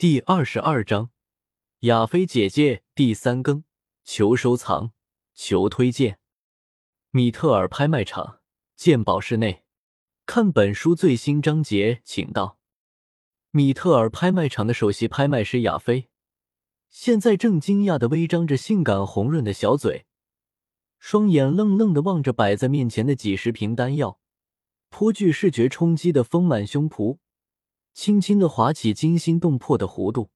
第二十二章，亚菲姐姐第三更，求收藏，求推荐。米特尔拍卖场鉴宝室内，看本书最新章节，请到米特尔拍卖场的首席拍卖师亚菲，现在正惊讶的微张着性感红润的小嘴，双眼愣愣的望着摆在面前的几十瓶丹药，颇具视觉冲击的丰满胸脯。轻轻的划起惊心动魄的弧度，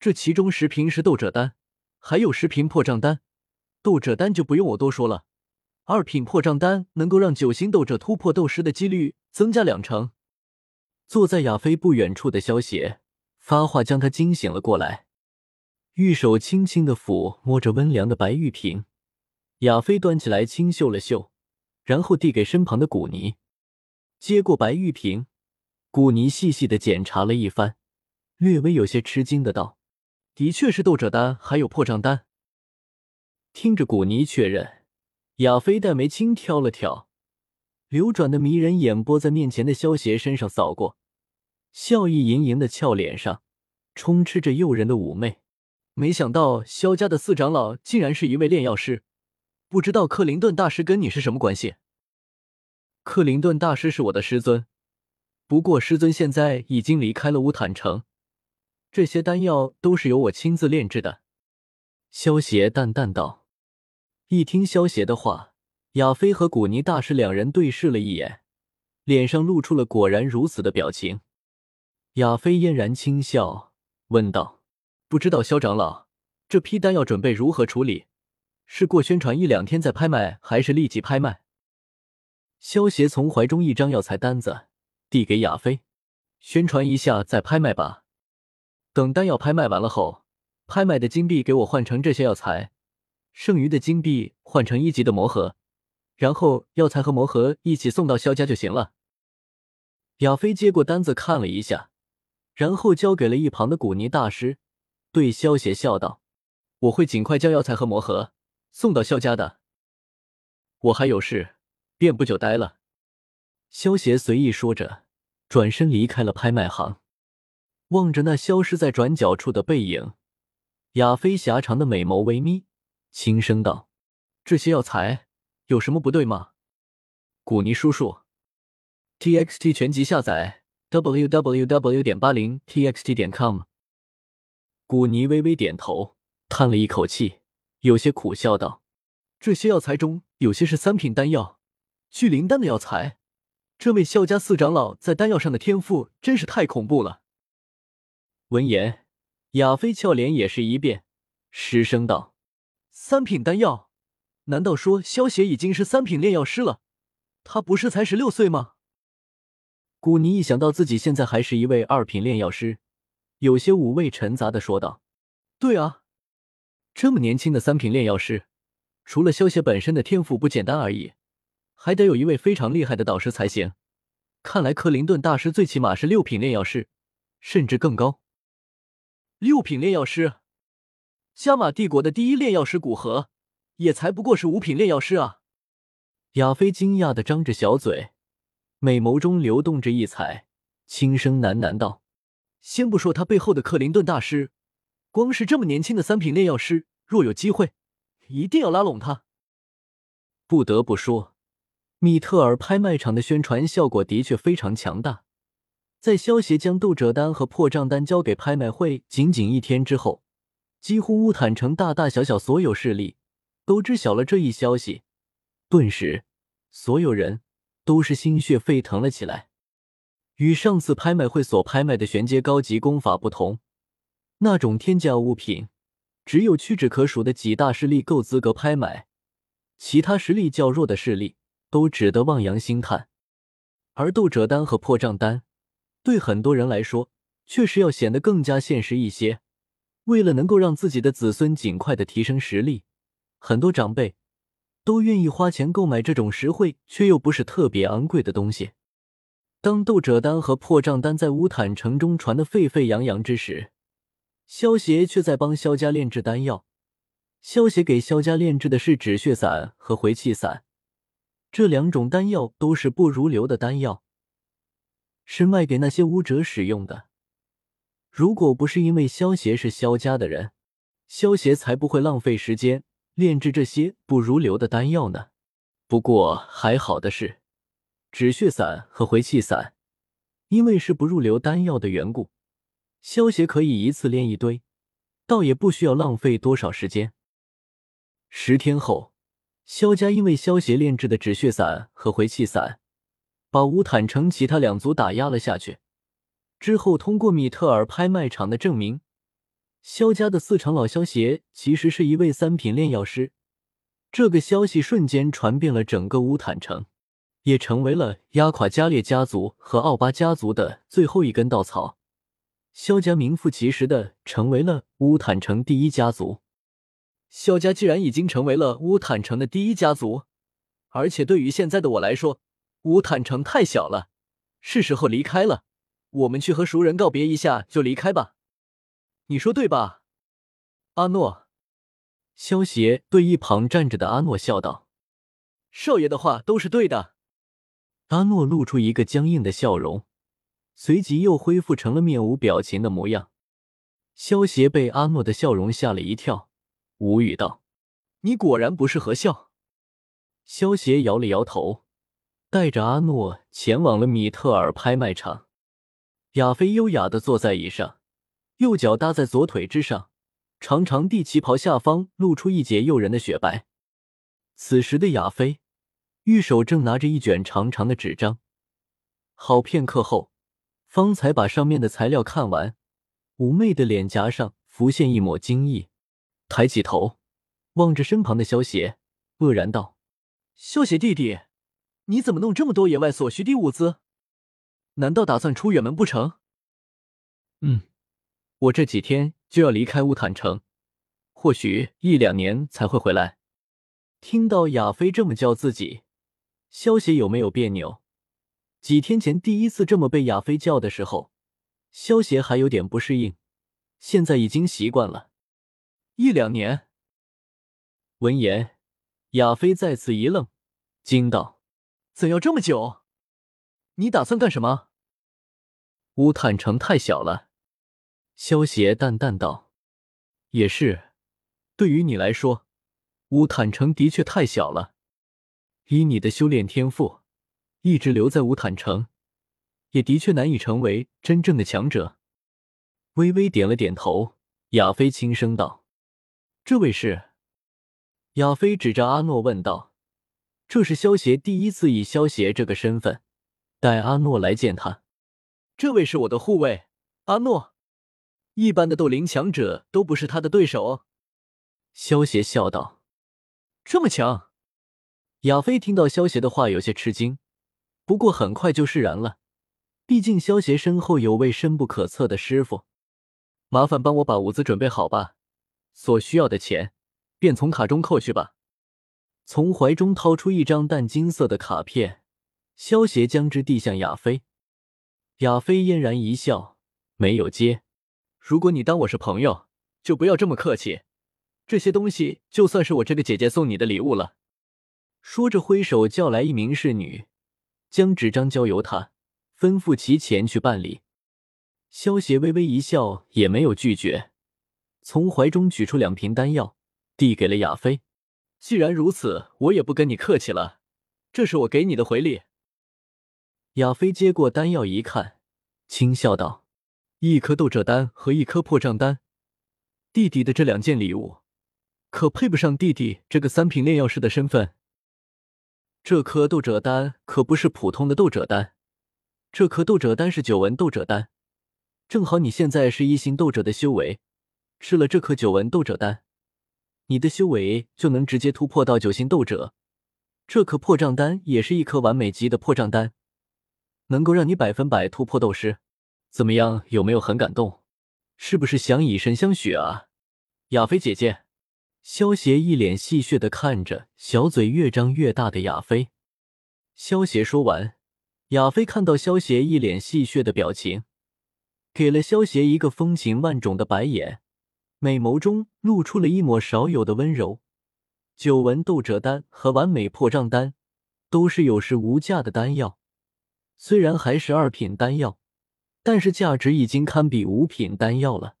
这其中十瓶是斗者丹，还有十瓶破障丹。斗者丹就不用我多说了，二品破障丹能够让九星斗者突破斗师的几率增加两成。坐在亚飞不远处的萧邪发话将他惊醒了过来，玉手轻轻的抚摸着温凉的白玉瓶，亚飞端起来轻嗅了嗅，然后递给身旁的古尼，接过白玉瓶。古尼细细的检查了一番，略微有些吃惊的道：“的确是斗者丹，还有破障丹。”听着古尼确认，亚飞黛眉轻挑了挑，流转的迷人眼波在面前的萧邪身上扫过，笑意盈盈的俏脸上充斥着诱人的妩媚。没想到萧家的四长老竟然是一位炼药师，不知道克林顿大师跟你是什么关系？克林顿大师是我的师尊。不过，师尊现在已经离开了乌坦城，这些丹药都是由我亲自炼制的。”萧邪淡淡道。一听萧邪的话，亚飞和古尼大师两人对视了一眼，脸上露出了果然如此的表情。亚飞嫣然轻笑，问道：“不知道萧长老，这批丹药准备如何处理？是过宣传一两天再拍卖，还是立即拍卖？”萧邪从怀中一张药材单子。递给亚飞，宣传一下再拍卖吧。等丹药拍卖完了后，拍卖的金币给我换成这些药材，剩余的金币换成一级的魔盒，然后药材和魔盒一起送到萧家就行了。亚飞接过单子看了一下，然后交给了一旁的古尼大师，对萧邪笑道：“我会尽快将药材和魔盒送到萧家的。我还有事，便不久待了。”萧邪随意说着，转身离开了拍卖行。望着那消失在转角处的背影，亚飞狭长的美眸微眯，轻声道：“这些药材有什么不对吗？”古尼叔叔，T X T 全集下载：w w w. 点八零 t x t 点 com。古尼微微点头，叹了一口气，有些苦笑道：“这些药材中有些是三品丹药，聚灵丹的药材。”这位萧家四长老在丹药上的天赋真是太恐怖了。闻言，亚飞俏脸也是一变，失声道：“三品丹药？难道说萧邪已经是三品炼药师了？他不是才十六岁吗？”古尼一想到自己现在还是一位二品炼药师，有些五味陈杂的说道：“对啊，这么年轻的三品炼药师，除了萧邪本身的天赋不简单而已。”还得有一位非常厉害的导师才行。看来克林顿大师最起码是六品炼药师，甚至更高。六品炼药师，加玛帝国的第一炼药师古河，也才不过是五品炼药师啊！亚飞惊讶的张着小嘴，美眸中流动着异彩，轻声喃喃道：“先不说他背后的克林顿大师，光是这么年轻的三品炼药师，若有机会，一定要拉拢他。”不得不说。米特尔拍卖场的宣传效果的确非常强大，在萧协将斗者丹和破账单交给拍卖会仅仅一天之后，几乎乌坦城大大小小所有势力都知晓了这一消息，顿时，所有人都是心血沸腾了起来。与上次拍卖会所拍卖的玄阶高级功法不同，那种天价物品，只有屈指可数的几大势力够资格拍买，其他实力较弱的势力。都只得望洋兴叹，而斗者丹和破障丹对很多人来说，确实要显得更加现实一些。为了能够让自己的子孙尽快的提升实力，很多长辈都愿意花钱购买这种实惠却又不是特别昂贵的东西。当斗者丹和破障丹在乌坦城中传得沸沸扬扬之时，萧协却在帮萧家炼制丹药。萧协给萧家炼制的是止血散和回气散。这两种丹药都是不如流的丹药，是卖给那些巫者使用的。如果不是因为萧协是萧家的人，萧协才不会浪费时间炼制这些不如流的丹药呢。不过还好的是，止血散和回气散，因为是不入流丹药的缘故，萧协可以一次炼一堆，倒也不需要浪费多少时间。十天后，萧家因为萧协炼制的止血散和回气散，把乌坦城其他两族打压了下去。之后，通过米特尔拍卖场的证明，萧家的四长老萧协其实是一位三品炼药师。这个消息瞬间传遍了整个乌坦城，也成为了压垮加列家族和奥巴家族的最后一根稻草。萧家名副其实的成为了乌坦城第一家族。萧家既然已经成为了乌坦城的第一家族，而且对于现在的我来说，乌坦城太小了，是时候离开了。我们去和熟人告别一下就离开吧，你说对吧，阿诺？萧协对一旁站着的阿诺笑道：“少爷的话都是对的。”阿诺露出一个僵硬的笑容，随即又恢复成了面无表情的模样。萧协被阿诺的笑容吓了一跳，无语道：“你果然不是和笑。”萧协摇了摇头，带着阿诺前往了米特尔拍卖场。亚飞优雅的坐在椅上，右脚搭在左腿之上，长长地旗袍下方露出一截诱人的雪白。此时的亚飞，玉手正拿着一卷长长的纸张，好片刻后，方才把上面的材料看完。妩媚的脸颊上浮现一抹惊异，抬起头望着身旁的萧邪，愕然道：“萧邪弟弟，你怎么弄这么多野外所需的物资？”难道打算出远门不成？嗯，我这几天就要离开乌坦城，或许一两年才会回来。听到亚飞这么叫自己，萧协有没有别扭？几天前第一次这么被亚飞叫的时候，萧协还有点不适应，现在已经习惯了。一两年。闻言，亚飞再次一愣，惊道：“怎要这么久？”你打算干什么？乌坦城太小了，萧邪淡淡道：“也是，对于你来说，乌坦城的确太小了。以你的修炼天赋，一直留在乌坦城，也的确难以成为真正的强者。”微微点了点头，亚飞轻声道：“这位是？”亚飞指着阿诺问道：“这是萧邪第一次以萧邪这个身份。”带阿诺来见他，这位是我的护卫阿诺，一般的斗灵强者都不是他的对手。萧邪笑道：“这么强？”亚飞听到萧邪的话有些吃惊，不过很快就释然了。毕竟萧邪身后有位深不可测的师傅。麻烦帮我把物资准备好吧，所需要的钱便从卡中扣去吧。从怀中掏出一张淡金色的卡片。萧协将之递向亚飞，亚飞嫣然一笑，没有接。如果你当我是朋友，就不要这么客气。这些东西就算是我这个姐姐送你的礼物了。说着，挥手叫来一名侍女，将纸张交由他，吩咐其前去办理。萧协微微一笑，也没有拒绝，从怀中取出两瓶丹药，递给了亚飞。既然如此，我也不跟你客气了，这是我给你的回礼。亚飞接过丹药一看，轻笑道：“一颗斗者丹和一颗破障丹，弟弟的这两件礼物，可配不上弟弟这个三品炼药师的身份。这颗斗者丹可不是普通的斗者丹，这颗斗者丹是九纹斗者丹，正好你现在是一星斗者的修为，吃了这颗九纹斗者丹，你的修为就能直接突破到九星斗者。这颗破障丹也是一颗完美级的破障丹。”能够让你百分百突破斗师，怎么样？有没有很感动？是不是想以身相许啊？亚飞姐姐，萧邪一脸戏谑的看着小嘴越张越大的亚飞。萧邪说完，亚飞看到萧邪一脸戏谑的表情，给了萧邪一个风情万种的白眼，美眸中露出了一抹少有的温柔。久闻斗者丹和完美破障丹都是有时无价的丹药。虽然还是二品丹药，但是价值已经堪比五品丹药了。